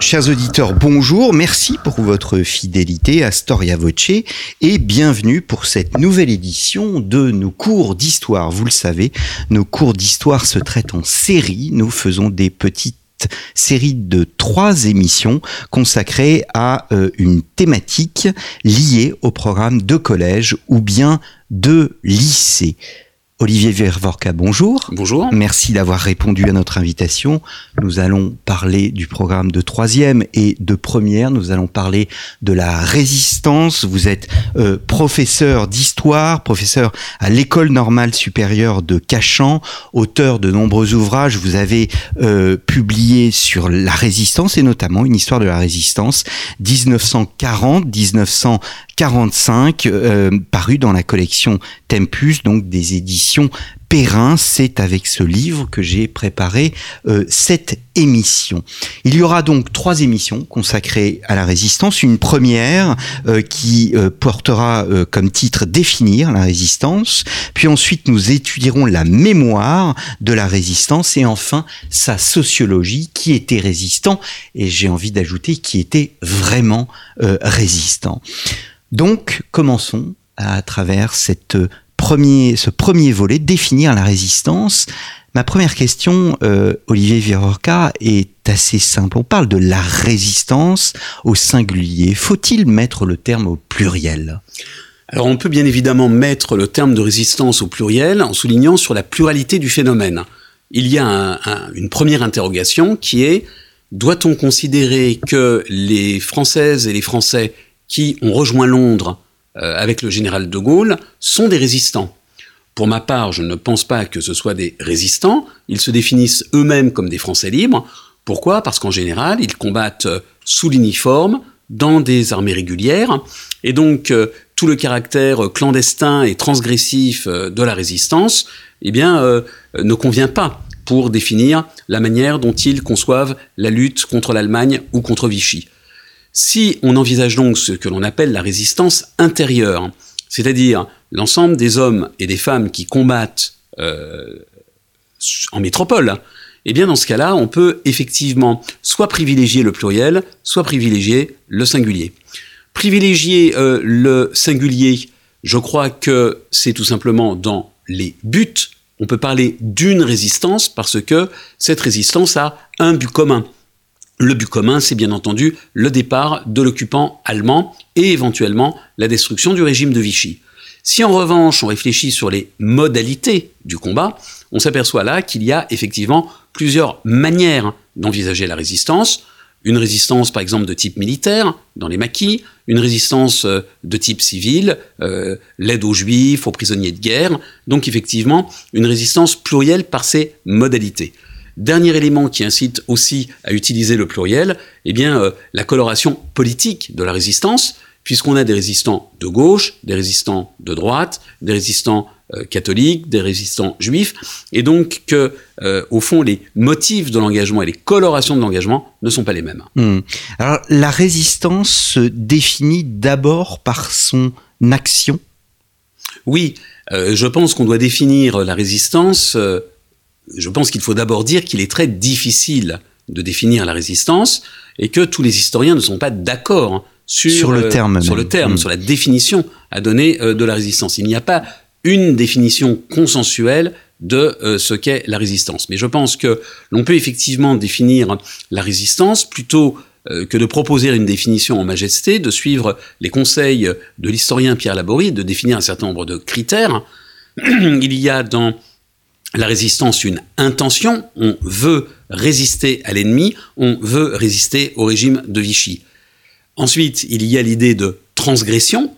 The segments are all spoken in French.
Chers auditeurs, bonjour, merci pour votre fidélité à Storia Voce et bienvenue pour cette nouvelle édition de nos cours d'histoire. Vous le savez, nos cours d'histoire se traitent en série, nous faisons des petites séries de trois émissions consacrées à euh, une thématique liée au programme de collège ou bien de lycée. Olivier Vervorka, bonjour. Bonjour. Merci d'avoir répondu à notre invitation. Nous allons parler du programme de troisième et de première. Nous allons parler de la résistance. Vous êtes euh, professeur d'histoire, professeur à l'école normale supérieure de Cachan, auteur de nombreux ouvrages. Vous avez euh, publié sur la résistance et notamment une histoire de la résistance 1940-1945 45, euh, paru dans la collection Tempus, donc des éditions Perrin. C'est avec ce livre que j'ai préparé euh, cette émission. Il y aura donc trois émissions consacrées à la résistance. Une première euh, qui portera comme titre Définir la résistance. Puis ensuite, nous étudierons la mémoire de la résistance et enfin sa sociologie, qui était résistant et j'ai envie d'ajouter qui était vraiment résistant. Donc, commençons à travers cette premier, ce premier volet, définir la résistance. Ma première question, euh, Olivier Virorca, est assez simple. On parle de la résistance au singulier. Faut-il mettre le terme au pluriel? Alors on peut bien évidemment mettre le terme de résistance au pluriel en soulignant sur la pluralité du phénomène. Il y a une première interrogation qui est doit-on considérer que les Françaises et les Français qui ont rejoint Londres avec le général de Gaulle sont des résistants. Pour ma part, je ne pense pas que ce soit des résistants. Ils se définissent eux-mêmes comme des Français libres. Pourquoi? Parce qu'en général, ils combattent euh, sous l'uniforme, dans des armées régulières, et donc euh, tout le caractère clandestin et transgressif de la résistance, eh bien, ne convient pas pour définir la manière dont ils conçoivent la lutte contre l'Allemagne ou contre Vichy. Si on envisage donc ce que l'on appelle la résistance intérieure, c'est-à-dire l'ensemble des hommes et des femmes qui combattent euh, en métropole, eh bien dans ce cas-là, on peut effectivement soit privilégier le pluriel, soit privilégier le singulier. Privilégier euh, le singulier, je crois que c'est tout simplement dans les buts. On peut parler d'une résistance parce que cette résistance a un but commun. Le but commun, c'est bien entendu le départ de l'occupant allemand et éventuellement la destruction du régime de Vichy. Si en revanche on réfléchit sur les modalités du combat, on s'aperçoit là qu'il y a effectivement plusieurs manières d'envisager la résistance. Une résistance par exemple de type militaire dans les maquis, une résistance euh, de type civil, euh, l'aide aux juifs, aux prisonniers de guerre, donc effectivement une résistance plurielle par ses modalités. Dernier élément qui incite aussi à utiliser le pluriel, eh bien, euh, la coloration politique de la résistance, puisqu'on a des résistants de gauche, des résistants de droite, des résistants euh, catholiques, des résistants juifs, et donc que, euh, au fond, les motifs de l'engagement et les colorations de l'engagement ne sont pas les mêmes. Hmm. Alors, la résistance se définit d'abord par son action? Oui, je pense qu'on doit définir la résistance je pense qu'il faut d'abord dire qu'il est très difficile de définir la résistance et que tous les historiens ne sont pas d'accord sur, le terme, sur, le terme mm. sur la définition à donner euh, de la résistance. Il n'y a pas une définition consensuelle de euh, ce qu'est la résistance. Mais je pense que l'on peut effectivement définir la résistance plutôt euh, que de proposer une définition en majesté, de suivre les conseils de l'historien Pierre Laborie, de définir un certain nombre de critères. Il y a dans la résistance une intention, on veut résister à l'ennemi, on veut résister au régime de Vichy. Ensuite, il y a l'idée de transgression.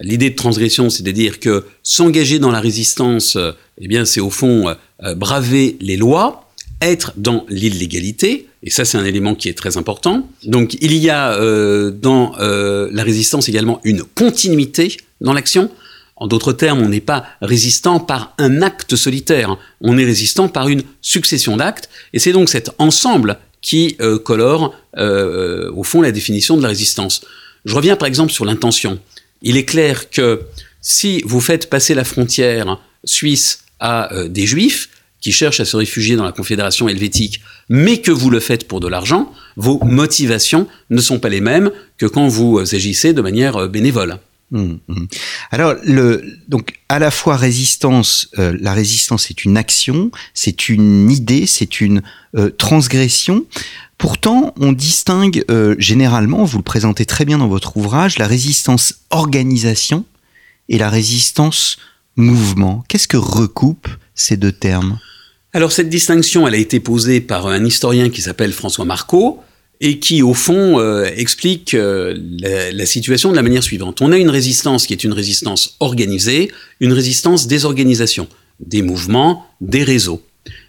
L'idée de transgression, c'est à dire que s'engager dans la résistance, eh bien, c'est au fond euh, braver les lois, être dans l'illégalité, et ça c'est un élément qui est très important. Donc il y a euh, dans euh, la résistance également une continuité dans l'action, En d'autres termes, on n'est pas résistant par un acte solitaire, on est résistant par une succession d'actes, et c'est donc cet ensemble qui euh, colore, euh, au fond, la définition de la résistance. Je reviens par exemple sur l'intention. Il est clair que si vous faites passer la frontière suisse à euh, des juifs, qui cherchent à se réfugier dans la Confédération helvétique, mais que vous le faites pour de l'argent, vos motivations ne sont pas les mêmes que quand vous agissez de manière bénévole. Hum, hum. Alors, donc, à la fois résistance, euh, la résistance est une action, c'est une idée, c'est une euh, transgression. Pourtant, on distingue euh, généralement, vous le présentez très bien dans votre ouvrage, la résistance organisation et la résistance mouvement. Qu'est-ce que recoupent ces deux termes? Alors, cette distinction, elle a été posée par un historien qui s'appelle François Marco, et qui, au fond, euh, explique euh, la, situation de la manière suivante. On a une résistance qui est une résistance organisée, une résistance des organisations, des mouvements, des réseaux.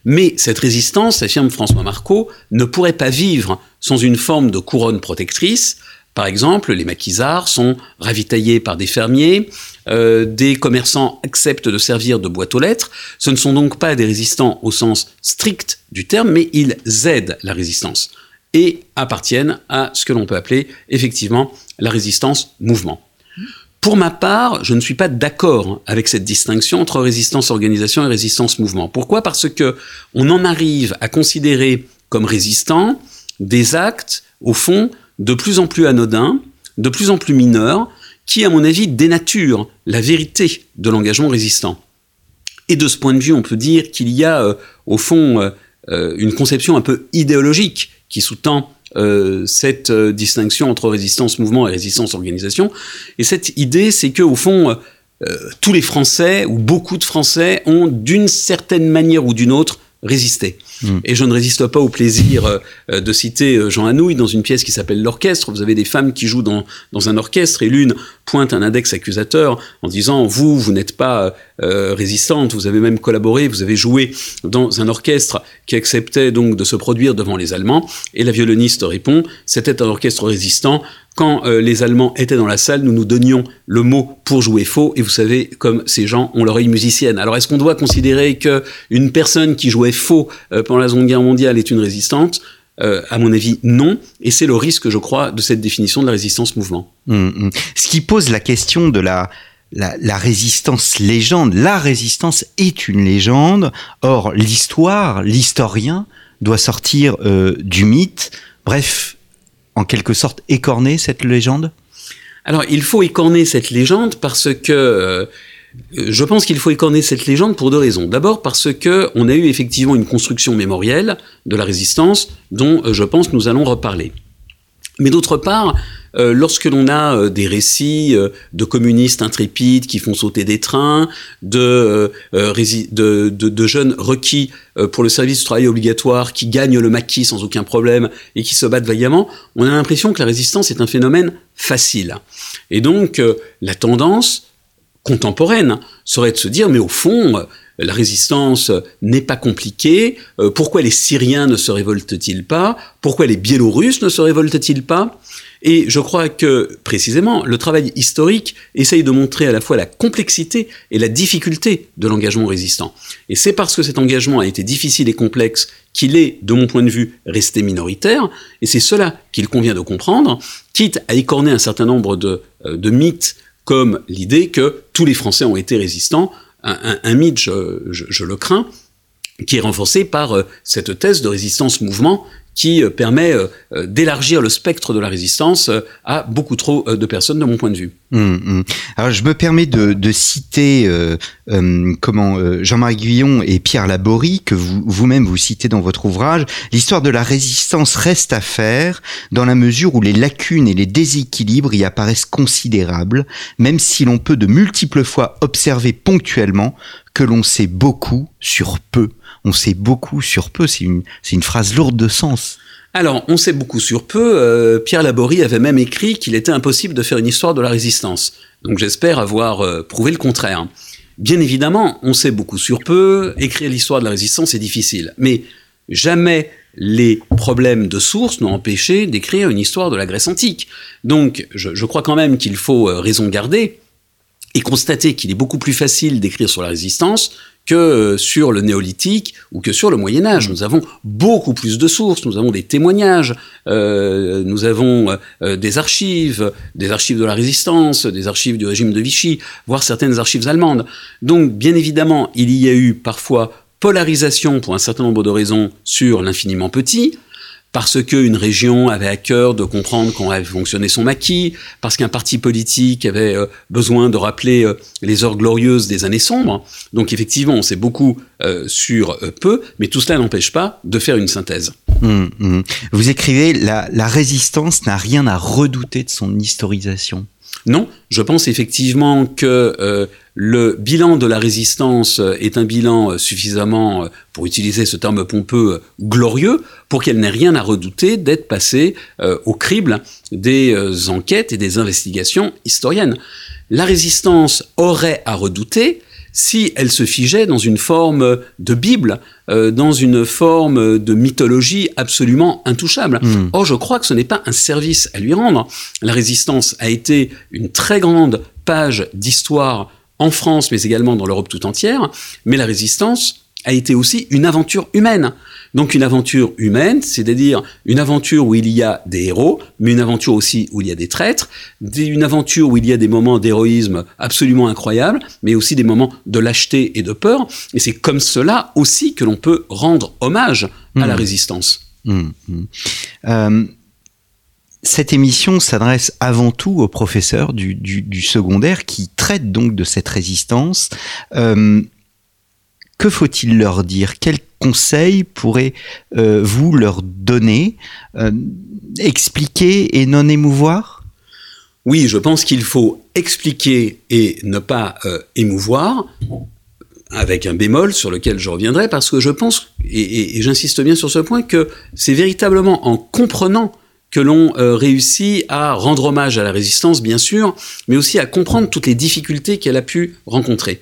Mais cette résistance, affirme François Marco, ne pourrait pas vivre sans une forme de couronne protectrice. Par exemple, les maquisards sont ravitaillés par des fermiers, euh, des commerçants acceptent de servir de boîte aux lettres. Ce ne sont donc pas des résistants au sens strict du terme, mais ils aident la résistance et appartiennent à ce que l'on peut appeler effectivement la résistance mouvement. Pour ma part, je ne suis pas d'accord avec cette distinction entre résistance organisation et résistance mouvement. Pourquoi? Parce que on en arrive à considérer comme résistants des actes, au fond, de plus en plus anodins, de plus en plus mineurs, qui, à mon avis, dénaturent la vérité de l'engagement résistant. Et de ce point de vue, on peut dire qu'il y a, euh, au fond, euh, euh, une conception un peu idéologique qui sous-tend euh, cette euh, distinction entre résistance mouvement et résistance organisation. Et cette idée, c'est que au fond, euh, tous les Français ou beaucoup de Français ont d'une certaine manière ou d'une autre résisté. Hmm. Et je ne résiste pas au plaisir euh, de citer euh, Jean Anouilh dans une pièce qui s'appelle L'Orchestre. Vous avez des femmes qui jouent dans, dans un orchestre et l'une pointe un index accusateur en disant vous, vous n'êtes pas euh, résistante, vous avez même collaboré, vous avez joué dans un orchestre qui acceptait donc de se produire devant les Allemands. Et la violoniste répond c'était un orchestre résistant quand euh, les Allemands étaient dans la salle, nous nous donnions le mot pour jouer faux, et vous savez, comme ces gens ont l'oreille musicienne. Alors, est-ce qu'on doit considérer que une personne qui jouait faux euh, pendant la Seconde Guerre mondiale est une résistante? Euh, à mon avis, non. Et c'est le risque, je crois, de cette définition de la résistance mouvement. Hum, hum. Ce qui pose la question de la, résistance légende. La résistance est une légende. Or, l'histoire, l'historien doit sortir du mythe. Bref, en quelque sorte écorner cette légende? Alors, il faut écorner cette légende parce que euh, je pense qu'il faut écorner cette légende pour deux raisons. D'abord parce que on a eu effectivement une construction mémorielle de la résistance dont euh, je pense nous allons reparler. Mais d'autre part, euh, lorsque l'on a euh, des récits euh, de communistes intrépides qui font sauter des trains, de, de, de, jeunes requis pour le service du travail obligatoire qui gagnent le maquis sans aucun problème et qui se battent vaillamment, on a l'impression que la résistance est un phénomène facile. Et donc, la tendance contemporaine serait de se dire, mais au fond, la résistance n'est pas compliquée, pourquoi les Syriens ne se révoltent-ils pas, pourquoi les Biélorusses ne se révoltent-ils pas? Et je crois que, précisément, le travail historique essaye de montrer à la fois la complexité et la difficulté de l'engagement résistant. Et c'est parce que cet engagement a été difficile et complexe qu'il est, de mon point de vue, resté minoritaire, et c'est cela qu'il convient de comprendre, quitte à écorner un certain nombre de, euh, de mythes comme l'idée que tous les Français ont été résistants, un, mythe, je, le crains, qui est renforcé par euh, cette thèse de résistance-mouvement qui euh, permet euh, euh, d'élargir le spectre de la résistance à beaucoup trop de personnes de mon point de vue. Hum, hum. Alors je me permets de, citer euh, comment Jean-Marie Guillon et Pierre Laborie que vous vous-même vous citez dans votre ouvrage. L'histoire de la résistance reste à faire dans la mesure où les lacunes et les déséquilibres y apparaissent considérables, même si l'on peut de multiples fois observer ponctuellement que l'on sait beaucoup sur peu on sait beaucoup sur peu. C'est une, phrase lourde de sens. Alors, on sait beaucoup sur peu. Euh, Pierre Laborie avait même écrit qu'il était impossible de faire une histoire de la résistance. Donc j'espère avoir euh, prouvé le contraire. Bien évidemment, on sait beaucoup sur peu. Écrire l'histoire de la résistance est difficile. Mais jamais les problèmes de source n'ont empêché d'écrire une histoire de la Grèce antique. Donc, je, je crois quand même qu'il faut euh, raison garder et constater qu'il est beaucoup plus facile d'écrire sur la résistance que euh, sur le néolithique ou que sur le Moyen Âge. Nous avons beaucoup plus de sources, nous avons des témoignages, euh, nous avons euh, des archives, des archives de la résistance, des archives du régime de Vichy, voire certaines archives allemandes. Donc, bien évidemment, il y a eu parfois polarisation pour un certain nombre de raisons sur l'infiniment petit, parce qu'une région avait à cœur de comprendre comment avait fonctionné son maquis, parce qu'un parti politique avait euh, besoin de rappeler euh, les heures glorieuses des années sombres. Donc effectivement, on sait beaucoup euh, sur peu, mais tout cela n'empêche pas de faire une synthèse. Hum, hum. Vous écrivez, la, la résistance n'a rien à redouter de son historisation. Non, je pense effectivement que euh, le bilan de la résistance est un bilan euh, suffisamment, euh, pour utiliser ce terme pompeux, glorieux, pour qu'elle n'ait rien à redouter d'être passée au crible des enquêtes et des investigations historiennes. La résistance aurait à redouter si elle se figeait dans une forme de Bible, euh, dans une forme de mythologie absolument intouchable. Hmm. Or, je crois que ce n'est pas un service à lui rendre. La résistance a été une très grande page d'histoire en France, mais également dans l'Europe tout entière, mais la résistance a été aussi une aventure humaine. Donc une aventure humaine, c'est-à-dire une aventure où il y a des héros, mais une aventure aussi où il y a des traîtres, une aventure où il y a des moments d'héroïsme absolument incroyables, mais aussi des moments de lâcheté et de peur. Et c'est comme cela aussi que l'on peut rendre hommage à la mmh. résistance. Mmh, mmh. Euh, cette émission s'adresse avant tout aux professeurs du, secondaire qui traitent donc de cette résistance. Euh, que faut-il leur dire? Quels conseils pourrez-vous euh, leur donner euh, Expliquer et non émouvoir? Oui, je pense qu'il faut expliquer et ne pas émouvoir avec un bémol sur lequel je reviendrai, parce que je pense, et, j'insiste bien sur ce point, que c'est véritablement en comprenant que l'on réussit à rendre hommage à la résistance, bien sûr, mais aussi à comprendre toutes les difficultés qu'elle a pu rencontrer.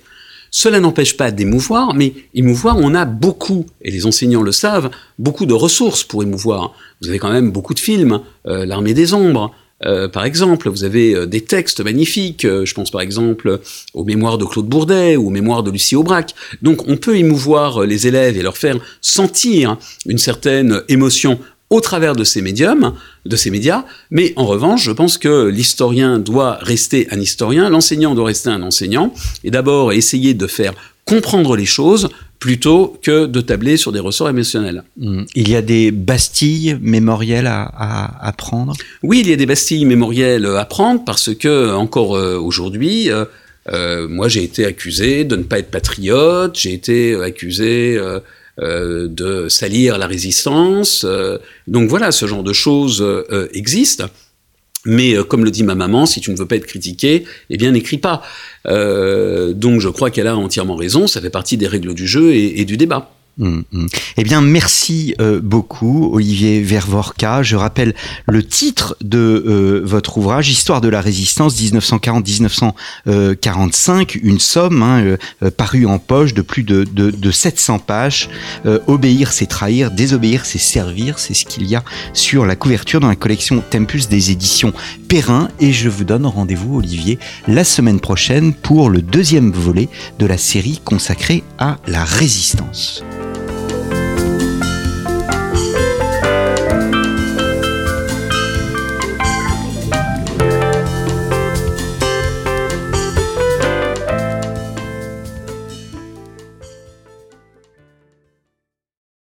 Cela n'empêche pas d'émouvoir, mais émouvoir, on a beaucoup, et les enseignants le savent, beaucoup de ressources pour émouvoir. Vous avez quand même beaucoup de films, euh, L'armée des ombres, euh, par exemple, vous avez euh, des textes magnifiques, je pense par exemple aux mémoires de Claude Bourdet ou aux mémoires de Lucie Aubrac. Donc on peut émouvoir les élèves et leur faire sentir une certaine émotion au travers de ces médiums, de ces médias, mais en revanche, je pense que l'historien doit rester un historien, l'enseignant doit rester un enseignant, et d'abord essayer de faire comprendre les choses plutôt que de tabler sur des ressorts émotionnels. Hmm. Il y a des bastilles mémorielles à, à, prendre? Oui, il y a des bastilles mémorielles à prendre parce que, encore euh, aujourd'hui, euh, euh, moi j'ai été accusé de ne pas être patriote, j'ai été accusé euh, de salir la résistance. Euh, donc voilà, ce genre de choses euh, existent. Mais comme le dit ma maman, si tu ne veux pas être critiqué, eh bien n'écris pas. donc je crois qu'elle a entièrement raison, ça fait partie des règles du jeu et du débat. Mm, mm. Eh bien, merci euh, beaucoup, Olivier Vervorka. Je rappelle le titre de euh, votre ouvrage, Histoire de la résistance 1940-1945, une somme hein, euh, parue en poche de plus de, de, de 700 pages. obéir, c'est trahir, désobéir, c'est servir. C'est ce qu'il y a sur la couverture dans la collection Tempus des éditions Perrin. Et je vous donne rendez-vous, Olivier, la semaine prochaine pour le deuxième volet de la série consacrée à la résistance.